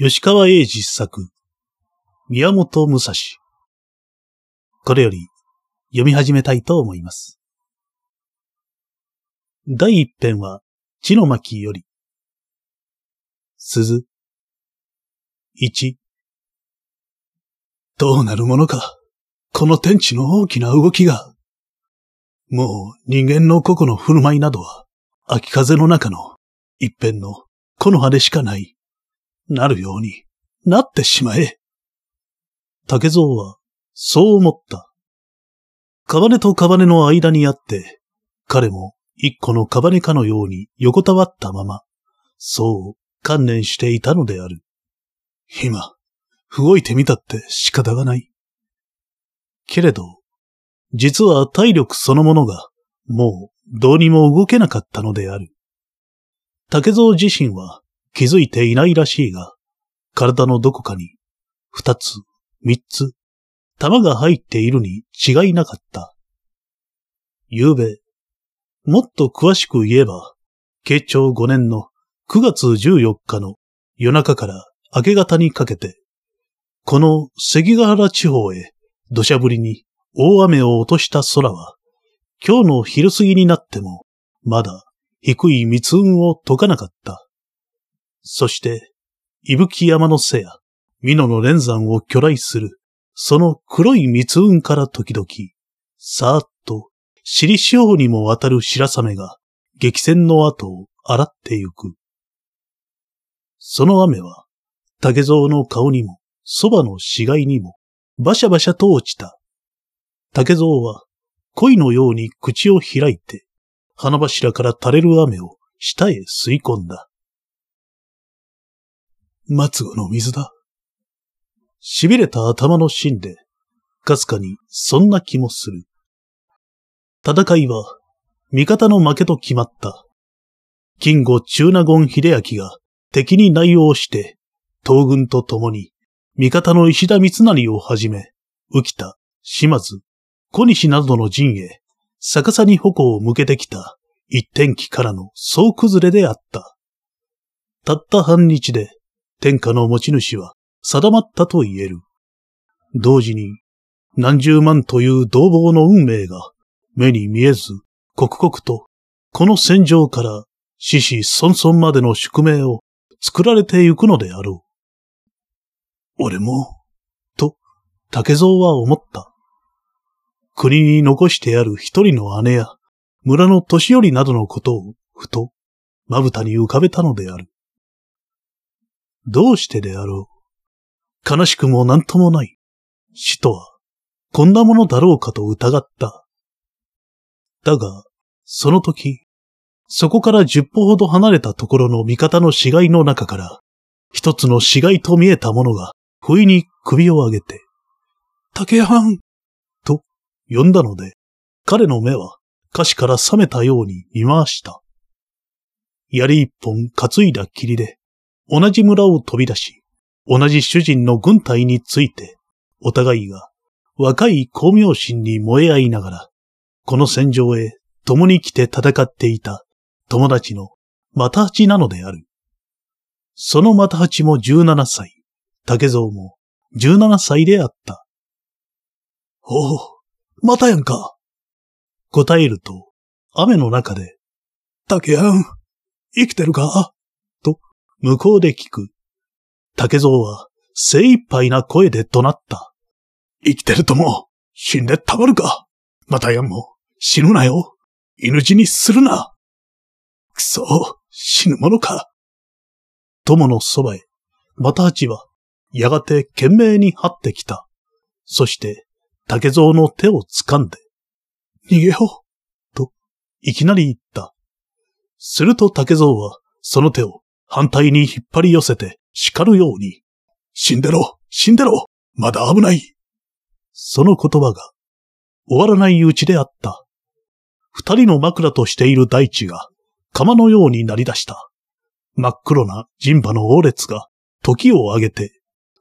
吉川英治作、宮本武蔵。これより読み始めたいと思います。第一編は、地の巻より。鈴。一。どうなるものか。この天地の大きな動きが。もう人間の個々の振る舞いなどは、秋風の中の一辺の木の葉でしかない。なるようになってしまえ。竹蔵はそう思った。カバネとカバネの間にあって、彼も一個のカバネかのように横たわったまま、そう観念していたのである。今、動いてみたって仕方がない。けれど、実は体力そのものが、もうどうにも動けなかったのである。竹蔵自身は気づいていないらしいが、体のどこかに、二つ、三つ、玉が入っているに違いなかった。夕べ、もっと詳しく言えば、慶長五年の9月14日の夜中から明け方にかけて、この関ヶ原地方へ土砂降りに大雨を落とした空は、今日の昼過ぎになっても、まだ低い密雲を解かなかった。そして、伊吹山の背や、美濃の連山を巨来する、その黒い密雲から時々、さーっと、尻四方にもわたる白雨が、激戦の後を洗ってゆく。その雨は、竹蔵の顔にも、そばの死骸にも、バシャバシャと落ちた。竹蔵は、恋のように口を開いて、花柱から垂れる雨を下へ吸い込んだ。末後の水だ。痺れた頭の芯で、かすかにそんな気もする。戦いは、味方の負けと決まった。金吾中納言秀明が敵に内容して、東軍と共に、味方の石田三成をはじめ、浮田、島津、小西などの陣へ、逆さに矛を向けてきた一天気からの総崩れであった。たった半日で、天下の持ち主は定まったと言える。同時に何十万という同胞の運命が目に見えず刻々とこの戦場から死死孫孫までの宿命を作られてゆくのであろう。俺も、と竹蔵は思った。国に残してある一人の姉や村の年寄りなどのことをふとまぶたに浮かべたのである。どうしてであろう。悲しくも何ともない。死とは、こんなものだろうかと疑った。だが、その時、そこから十歩ほど離れたところの味方の死骸の中から、一つの死骸と見えたものが、不意に首を上げて、竹藩と呼んだので、彼の目は歌詞から覚めたように見回した。槍一本担いだ霧で、同じ村を飛び出し、同じ主人の軍隊について、お互いが若い光明心に燃え合いながら、この戦場へ共に来て戦っていた友達の又八なのである。その又八も17歳、竹蔵も17歳であった。おお、またやんか。答えると、雨の中で、竹やん、生きてるか？向こうで聞く。竹蔵は精一杯な声で怒鳴った。生きてるとも、死んでたまるか。またやんも、死ぬなよ。犬死にするな。くそ、死ぬものか。友のそばへ、また八は、やがて懸命に張ってきた。そして、竹蔵の手を掴んで、逃げよう、と、いきなり言った。すると竹蔵は、その手を反対に引っ張り寄せて叱るように、死んでろ死んでろまだ危ないその言葉が終わらないうちであった。二人の枕としている大地が釜のようになり出した。真っ黒な人馬の王列が時を上げて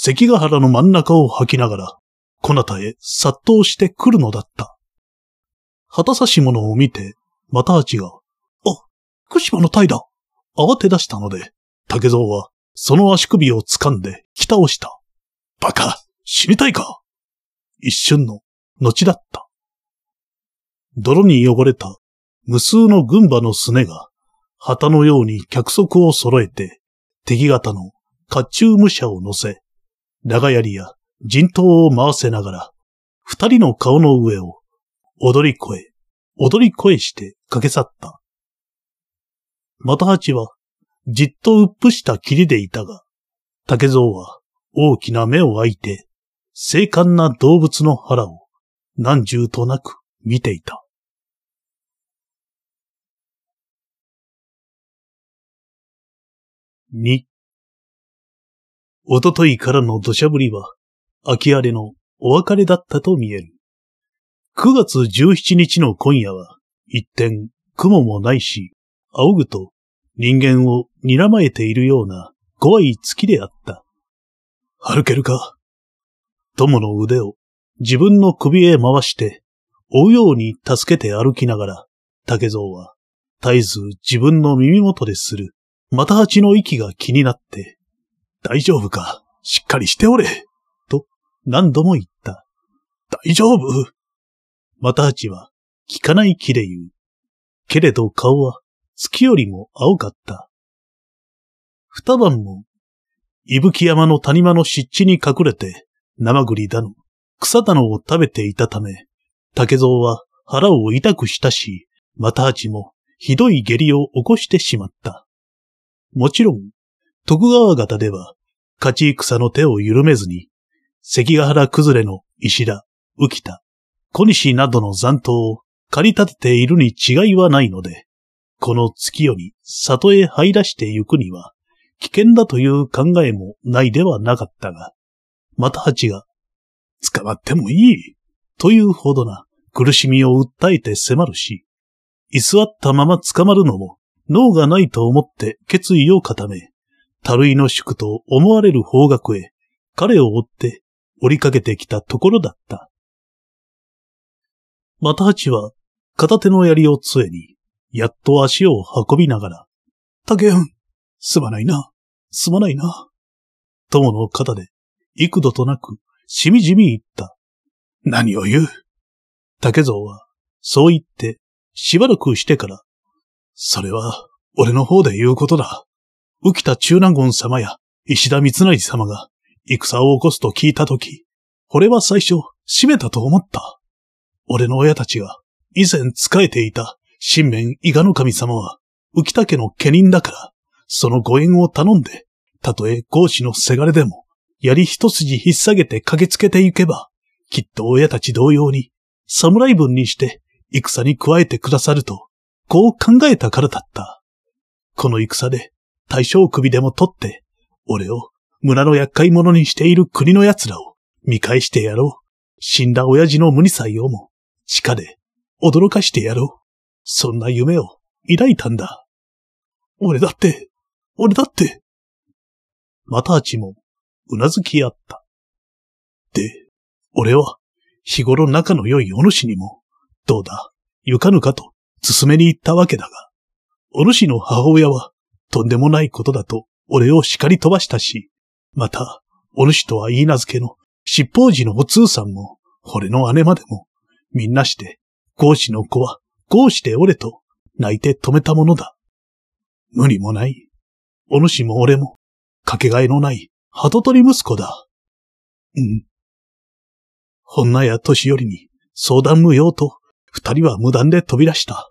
関ヶ原の真ん中を吐きながら、こなたへ殺到してくるのだった。旗差し物を見て、又八が、あ、福島の隊だ慌て出したので、竹蔵はその足首を掴んで、き倒した。バカ死にたいか？一瞬の、後だった。泥に汚れた、無数の軍馬のすねが、旗のように脚側を揃えて、敵方の甲冑武者を乗せ、長槍や陣頭を回せながら、二人の顔の上を、踊り越え、踊り越えして駆け去った。また八は、じっとうっぷした霧でいたが、竹蔵は大きな目を開いて、精悍な動物の腹を何重となく見ていた。二、おとといからの土砂降りは、秋荒れのお別れだったと見える。9月17日の今夜は、一点、雲もないし、仰ぐと人間を睨まえているような怖い月であった。歩けるか？友の腕を自分の首へ回して追うように助けて歩きながら、竹蔵は絶えず自分の耳元でする、また蜂の息が気になって、大丈夫か？しっかりしておれと何度も言った。大丈夫？また蜂は聞かない気で言う。けれど顔は月よりも青かった。二晩も、伊吹山の谷間の湿地に隠れて、生栗だの、草だのを食べていたため、竹蔵は腹を痛くしたし、また蜂もひどい下痢を起こしてしまった。もちろん、徳川方では、勝ち戦の手を緩めずに、関ヶ原崩れの石田、浮田、小西などの残党を駆り立てているに違いはないので、この月夜に里へ入らして行くには、危険だという考えもないではなかったが、また八が、捕まってもいい、というほどな苦しみを訴えて迫るし、居座ったまま捕まるのも脳がないと思って決意を固め、たるいの宿と思われる方角へ、彼を追って降りかけてきたところだった。また八は、片手の槍を杖に、やっと足を運びながら、竹ん、すまないな、すまないな。友の肩で、幾度となく、しみじみ言った。何を言う竹蔵は、そう言って、しばらくしてから、それは、俺の方で言うことだ。浮田中南権様や石田三成様が戦を起こすと聞いたとき、俺は最初、閉めたと思った。俺の親たちが以前仕えていた新面伊賀の神様は浮田家の家人だから、そのご縁を頼んで、たとえ合子のせがれでも、槍一筋引っ提げて駆けつけていけば、きっと親たち同様に、侍分にして、戦に加えてくださると、こう考えたからだった。この戦で、大将首でも取って、俺を村の厄介者にしている国の奴らを見返してやろう。死んだ親父の無理さえをも、地下で驚かしてやろう。そんな夢を抱いたんだ。俺だって、俺だって。またあちも、うなずき合った。で、俺は、日頃仲の良いお主にも、どうだ、ゆかぬかと、進めに行ったわけだが、お主の母親は、とんでもないことだと、俺を叱り飛ばしたし、また、お主とは言い名付けの、七宝寺のお通さんも、俺の姉までも、みんなして、ゴーシの子は、ゴーして俺と、泣いて止めたものだ。無理もない。お主も俺も、かけがえのない、鳩取り息子だ。うん。女や年寄りに、相談無用と、二人は無断で飛び出した。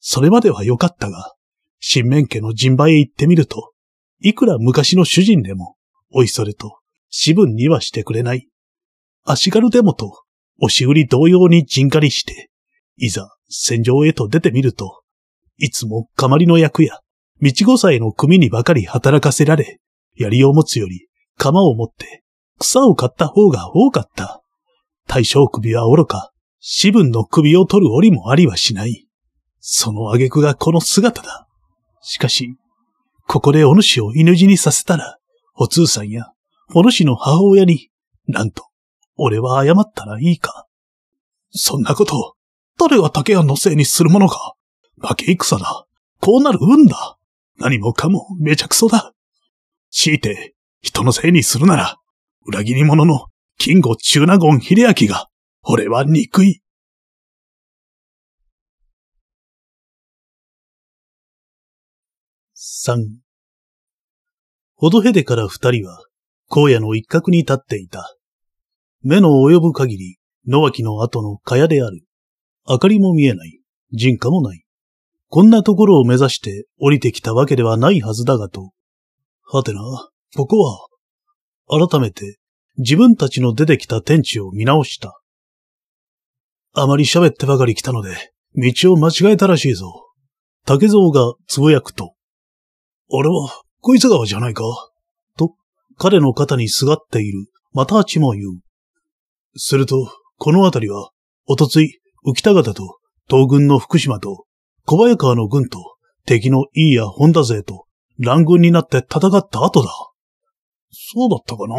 それまではよかったが、新面家の陣場へ行ってみると、いくら昔の主人でも、おいそれと、私分にはしてくれない。足軽でもと、押し売り同様に陣狩りして、いざ戦場へと出てみると、いつもかまりの役や、道ごさえの組にばかり働かせられ、槍を持つより、鎌を持って、草を買った方が多かった。大将首は愚か、私分の首を取る折もありはしない。その挙句がこの姿だ。しかし、ここでお主を犬死にさせたら、お通さんや、お主の母親に、なんと、俺は謝ったらいいか。そんなこと、誰が竹屋のせいにするものか。負け戦だ。こうなる運だ。何もかもめちゃくそだ。強いて、人のせいにするなら、裏切り者の金吾中納言秀明が、俺は憎い。三。ほどへでから二人は、荒野の一角に立っていた。目の及ぶ限り、野脇の後の蚊帳である。明かりも見えない。人家もない。こんなところを目指して降りてきたわけではないはずだがと。はてな、ここは、改めて自分たちの出てきた天地を見直した。あまり喋ってばかり来たので、道を間違えたらしいぞ。竹蔵がつぶやくと、俺は、こいつ川じゃないか？と、彼の肩にすがっている、またちも言う。すると、この辺りは、おとつい、浮田方と、東軍の福島と、小早川の軍と、敵のいいや本田勢と、乱軍になって戦った後だ。そうだったかな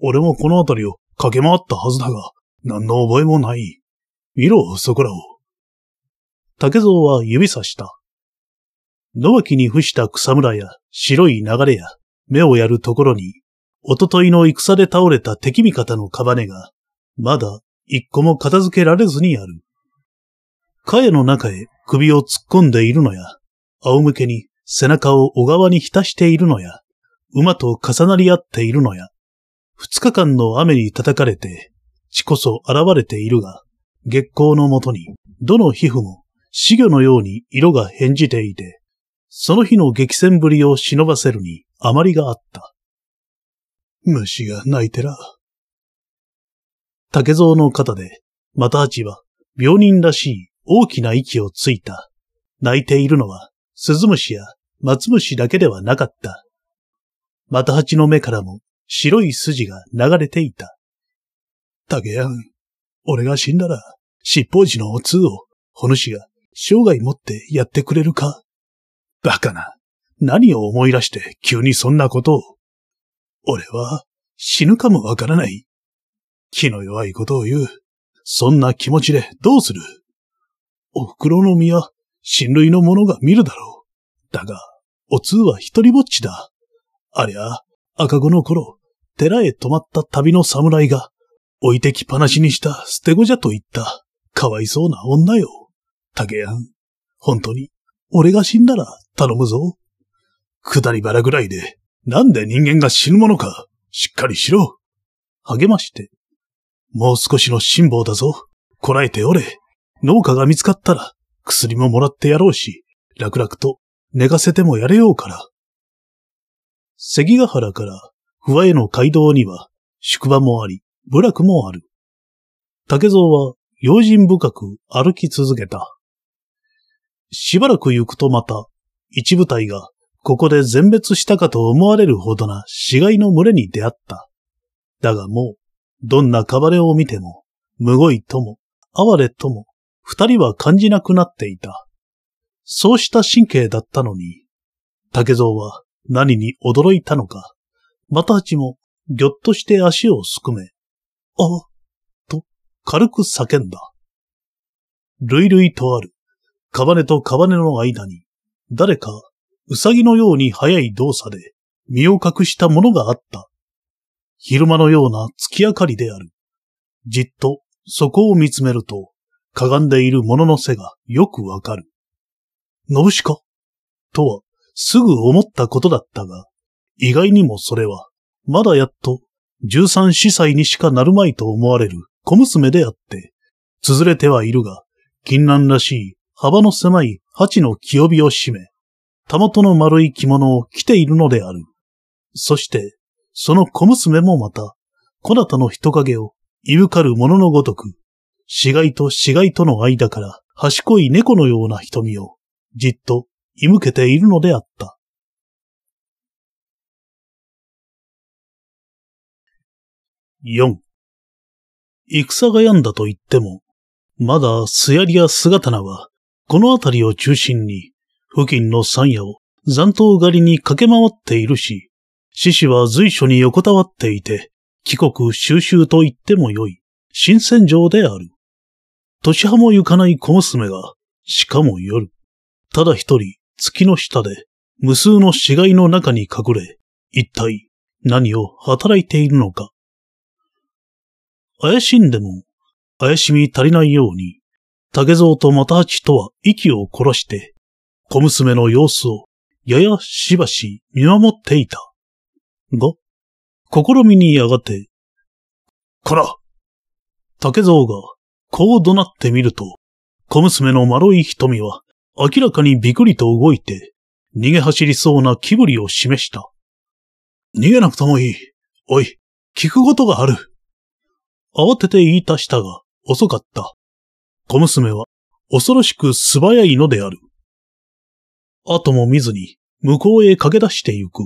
俺もこの辺りを駆け回ったはずだが、何の覚えもない。見ろ、そこらを。竹蔵は指さした。野脇に伏した草むらや白い流れや目をやるところに、おとといの戦で倒れた敵味方のカバネが、まだ一個も片付けられずにある。茅の中へ首を突っ込んでいるのや、仰向けに背中を小川に浸しているのや、馬と重なり合っているのや、二日間の雨に叩かれて、血こそ現れているが、月光のもとに、どの皮膚も死魚のように色が変じていて、その日の激戦ぶりを忍ばせるに余りがあった。虫が鳴いてら。竹蔵の肩で、また八は病人らしい大きな息をついた。泣いているのは、鈴虫や松虫だけではなかった。また八の目からも白い筋が流れていた。竹やん、俺が死んだら、七宝寺のお通を、お主が生涯持ってやってくれるかバカな。何を思い出して急にそんなことを。俺は死ぬかもわからない。気の弱いことを言う。そんな気持ちでどうする？お袋の身は親類の者が見るだろう。だが、お通は一人ぼっちだ。ありゃ、赤子の頃、寺へ泊まった旅の侍が、置いてきっぱなしにした捨て子じゃと言った。かわいそうな女よ。竹やん、本当に俺が死んだら頼むぞ。下り腹ぐらいで、なんで人間が死ぬものか、しっかりしろ。励まして。もう少しの辛抱だぞ。こらえておれ。農家が見つかったら、薬ももらってやろうし、楽々と寝かせてもやれようから。関ヶ原から不破への街道には、宿場もあり、部落もある。竹蔵は用心深く歩き続けた。しばらく行くとまた、一部隊がここで全滅したかと思われるほどな死骸の群れに出会った。だがもう、どんなカバレを見ても、むごいとも、哀れとも、二人は感じなくなっていた。そうした神経だったのに、竹蔵は何に驚いたのか、またちもぎょっとして足をすくめ、あと軽く叫んだ。類々とあるカバネとカバネの間に、誰か、ウサギのように速い動作で、身を隠したものがあった。昼間のような月明かりである。じっと、そこを見つめると、かがんでいる者の背がよくわかる。のぶしか？とは、すぐ思ったことだったが、意外にもそれは、まだやっと、十三四歳にしかなるまいと思われる小娘であって、つづれてはいるが、金蘭らしい幅の狭い鉢の清帯を締め、たもとの丸い着物を着ているのである。そして、その小娘もまた、こなたの人影を、いぶかる者のごとく、死骸と死骸との間から、賢い猫のような瞳を、じっと、いむけているのであった。四。戦が病んだと言っても、まだすやりや姿なはこの辺りを中心に、付近の山野を残党狩りに駆け回っているし、獅子は随所に横たわっていて、帰国収集と言ってもよい、新戦場である。年派も行かない小娘が、しかも夜、ただ一人月の下で、無数の死骸の中に隠れ、一体何を働いているのか。怪しんでも怪しみ足りないように、竹蔵と又八とは息を殺して、小娘の様子をややしばし見守っていた。が、試みにやがて、こら竹蔵がこう怒鳴ってみると、小娘の丸い瞳は明らかにビクリと動いて、逃げ走りそうな気振りを示した。逃げなくてもいい。おい、聞くことがある。慌てて言い足したが、遅かった。小娘は恐ろしく素早いのである。後も見ずに向こうへ駆け出してゆく。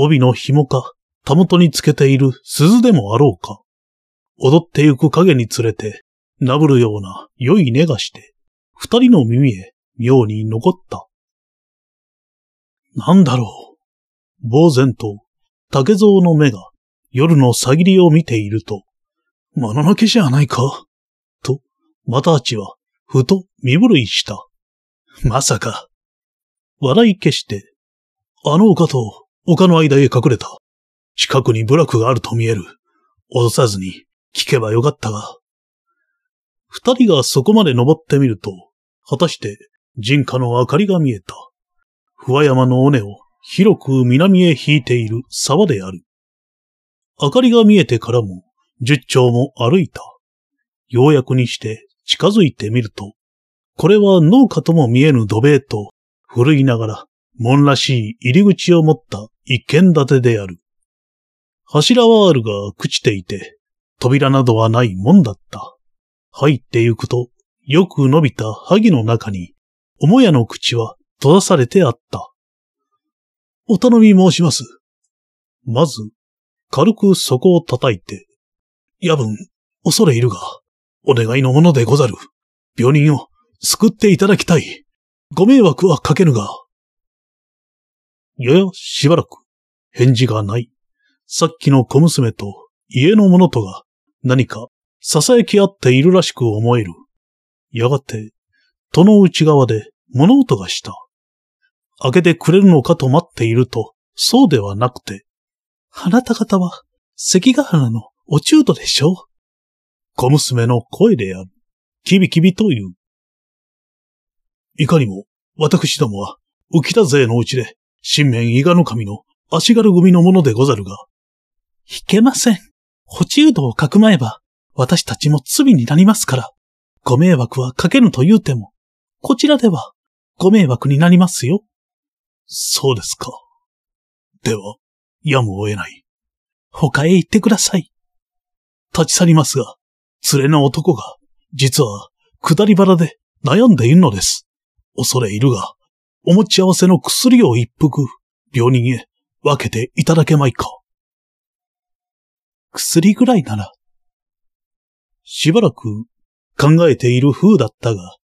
帯の紐か、たもとにつけている鈴でもあろうか。踊ってゆく影につれて、なぶるような良い根がして、二人の耳へ妙に残った。なんだろう。呆然と、竹蔵の目が夜のさぎりを見ていると、もののけじゃないか？と、またあちは、ふと身震いした。まさか。笑い消して、あの丘と丘の間へ隠れた。近くに部落があると見える。脅さずに聞けばよかったが。二人がそこまで登ってみると、果たして人家の明かりが見えた。不破山の尾根を広く南へ引いている沢である。明かりが見えてからも、十丁も歩いた。ようやくにして近づいてみると、これは農家とも見えぬ土塀と、古いながら、門らしい入り口を持った一軒建てである。柱はあるが朽ちていて、扉などはないもんだった。入ってゆくと、よく伸びた萩の中に、母屋の口は閉ざされてあった。お頼み申します。まず、軽くそこを叩いて、夜分、恐れいるが、お願いのものでござる。病人を救っていただきたい。ご迷惑はかけぬが。ややしばらく、返事がない。さっきの小娘と家の者とが何か囁き合っているらしく思える。やがて、戸の内側で物音がした。開けてくれるのかと待っていると、そうではなくて、あなた方は関ヶ原のお中途でしょう小娘の声である。キビキビという。いかにも、私どもは、浮田勢のうちで、新面伊賀の神の足軽組のものでござるが。いけません。補充度をかくまえば、私たちも罪になりますから。ご迷惑はかけぬと言うても、こちらでは、ご迷惑になりますよ。そうですか。では、やむを得ない。他へ行ってください。立ち去りますが、連れの男が、実は、下り腹で悩んでいるのです。恐れいるが、お持ち合わせの薬を一服、病人へ分けていただけまいか。薬ぐらいなら。しばらく考えている風だったが、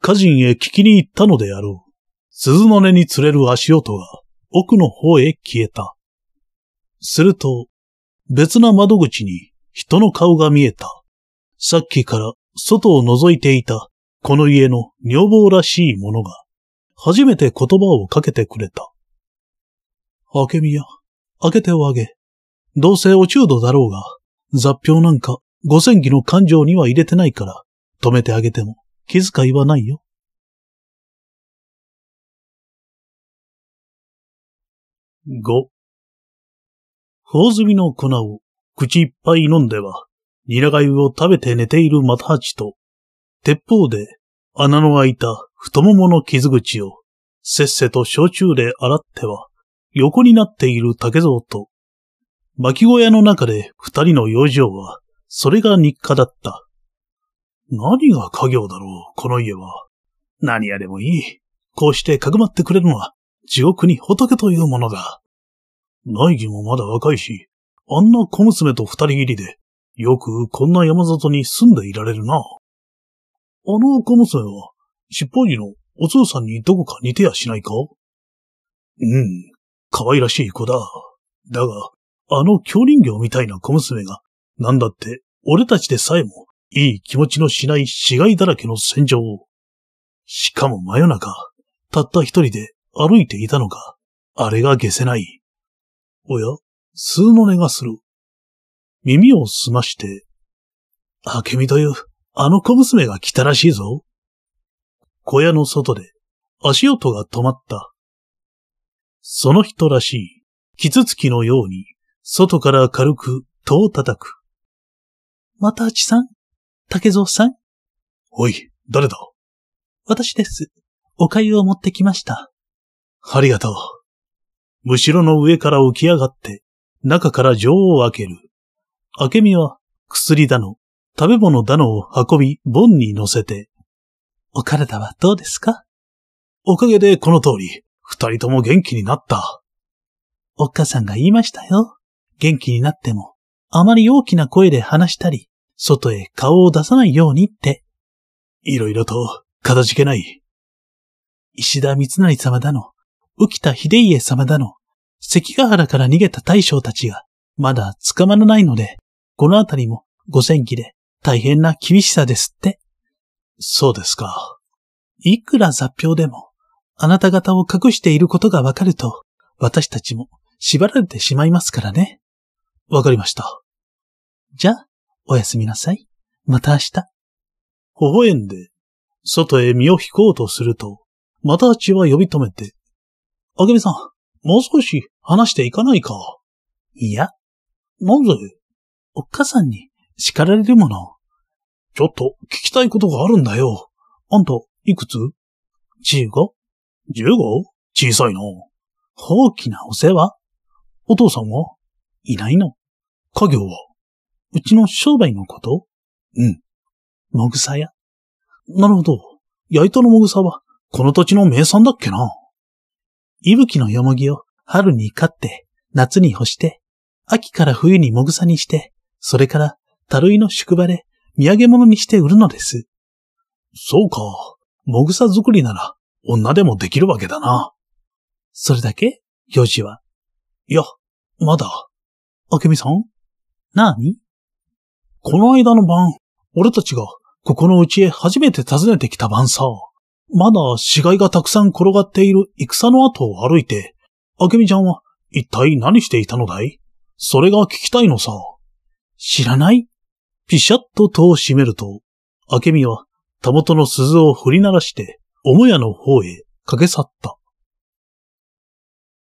家人へ聞きに行ったのであろう。鈴の音に釣れる足音が奥の方へ消えた。すると、別な窓口に人の顔が見えた。さっきから外を覗いていたこの家の女房らしいものが、初めて言葉をかけてくれた。明美や、開けておあげ。どうせお中度だろうが、雑表なんか五千儀の感情には入れてないから、止めてあげても気遣いはないよ。五、頬炭の粉を口いっぱい飲んでは、ニラ粥を食べて寝ている又八と、鉄砲で穴の開いた太ももの傷口をせっせと焼酎で洗っては、横になっている竹蔵と、巻小屋の中で二人の養生は、それが日課だった。何が家業だろう、この家は。何やでもいい。こうしてかくまってくれるのは、地獄に仏というものだ。内儀もまだ若いし、あんな小娘と二人きりで、よくこんな山里に住んでいられるな。あの小娘は、尻尾木のお父さんにどこか似てやしないか？うん、可愛らしい子だ。だが、あの京人形みたいな小娘が、なんだって、俺たちでさえも、いい気持ちのしない死骸だらけの戦場を。しかも真夜中、たった一人で歩いていたのか、あれが消せない。おや、数の音がする。耳を澄まして、明美というあの小娘が来たらしいぞ。小屋の外で足音が止まった。その人らしい、キツツキのように、外から軽く戸を叩く。またちさん？竹蔵さん？おい、誰だ？私です。お粥を持ってきました。ありがとう。むしろの上から浮き上がって、中から錠を開ける。明美は薬だの、食べ物だのを運び、盆に乗せて。お体はどうですか？おかげでこの通り、二人とも元気になった。おっかさんが言いましたよ。元気になっても、あまり大きな声で話したり、外へ顔を出さないようにって。いろいろと、かたじけない。石田三成様だの、浮田秀家様だの、関ヶ原から逃げた大将たちが、まだ捕まらないので、このあたりも、五戦記で、大変な厳しさですって。そうですか。いくら雑表でも、あなた方を隠していることがわかると、私たちも縛られてしまいますからね。わかりました。じゃあ、おやすみなさい。また明日。微笑んで、外へ身を引こうとすると、またちは呼び止めて、あけみさん、もう少し話していかないか。いや。なぜおっかさんに叱られるもの。ちょっと聞きたいことがあるんだよ。あんた、いくつ ?15?15? 小さいの。大きなお世話？お父さんはいないの？家業は？うちの商売のこと？うん。もぐさ屋？なるほど。焼いたのもぐさは、この土地の名産だっけな？いぶきのよもぎを春に飼って、夏に干して、秋から冬にもぐさにして、それから、たるいの宿場で土産物にして売るのです。そうか。もぐさ作りなら、女でもできるわけだな。それだけ？用事は。いや、まだ。あけみさん？なに？この間の晩、俺たちがここの家へ初めて訪ねてきた晩さ、まだ死骸がたくさん転がっている戦の後を歩いて、あけみちゃんは一体何していたのだい？それが聞きたいのさ。知らない？ピシャッと戸を閉めると、明美は、たもとの鈴を振り鳴らして、母屋の方へ駆け去った。